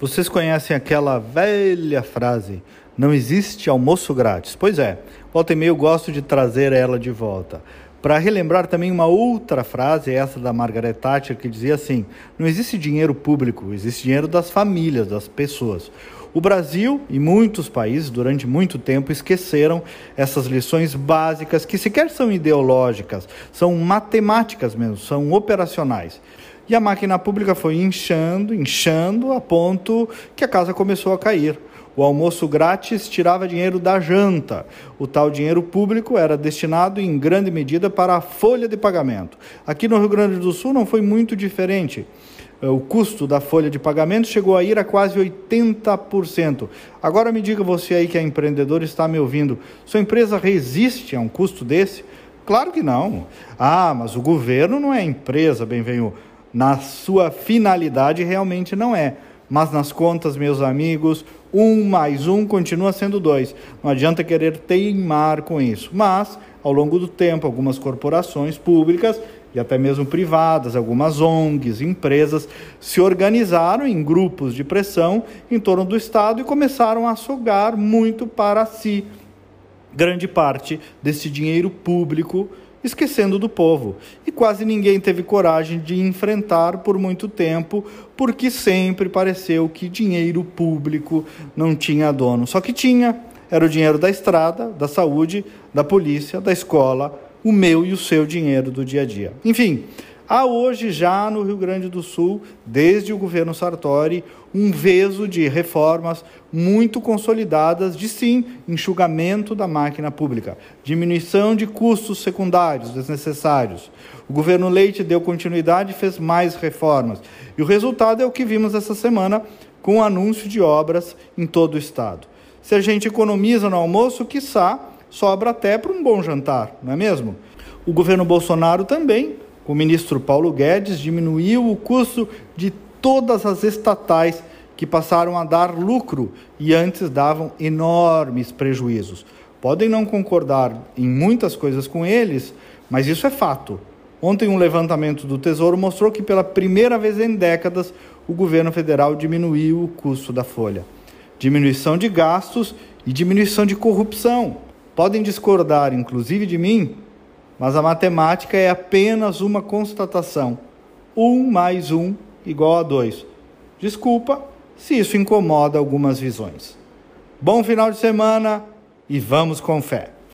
Vocês conhecem aquela velha frase: não existe almoço grátis? Pois é, volta e meio eu gosto de trazer ela de volta. Para relembrar também uma outra frase, essa da Margaret Thatcher, que dizia assim: não existe dinheiro público, existe dinheiro das famílias, das pessoas. O Brasil e muitos países, durante muito tempo, esqueceram essas lições básicas que sequer são ideológicas, são matemáticas mesmo, são operacionais. E a máquina pública foi inchando, inchando, a ponto que a casa começou a cair. O almoço grátis tirava dinheiro da janta. O tal dinheiro público era destinado em grande medida para a folha de pagamento. Aqui no Rio Grande do Sul não foi muito diferente. O custo da folha de pagamento chegou a ir a quase 80%. Agora me diga você aí que é empreendedor está me ouvindo, sua empresa resiste a um custo desse? Claro que não. Ah, mas o governo não é empresa, bem-vindo. Na sua finalidade, realmente não é. Mas nas contas, meus amigos, um mais um continua sendo dois. Não adianta querer teimar com isso. Mas, ao longo do tempo, algumas corporações públicas e até mesmo privadas, algumas ONGs, empresas, se organizaram em grupos de pressão em torno do Estado e começaram a sugar muito para si grande parte desse dinheiro público esquecendo do povo. E quase ninguém teve coragem de enfrentar por muito tempo, porque sempre pareceu que dinheiro público não tinha dono. Só que tinha, era o dinheiro da estrada, da saúde, da polícia, da escola, o meu e o seu dinheiro do dia a dia. Enfim, Há hoje já no Rio Grande do Sul, desde o governo Sartori, um veso de reformas muito consolidadas de sim enxugamento da máquina pública, diminuição de custos secundários desnecessários. O governo Leite deu continuidade e fez mais reformas. E o resultado é o que vimos essa semana com o anúncio de obras em todo o estado. Se a gente economiza no almoço, quiçá sobra até para um bom jantar, não é mesmo? O governo Bolsonaro também o ministro Paulo Guedes diminuiu o custo de todas as estatais que passaram a dar lucro e antes davam enormes prejuízos. Podem não concordar em muitas coisas com eles, mas isso é fato. Ontem, um levantamento do Tesouro mostrou que, pela primeira vez em décadas, o governo federal diminuiu o custo da folha. Diminuição de gastos e diminuição de corrupção. Podem discordar, inclusive de mim, mas a matemática é apenas uma constatação. 1 mais 1 igual a 2. Desculpa se isso incomoda algumas visões. Bom final de semana e vamos com fé.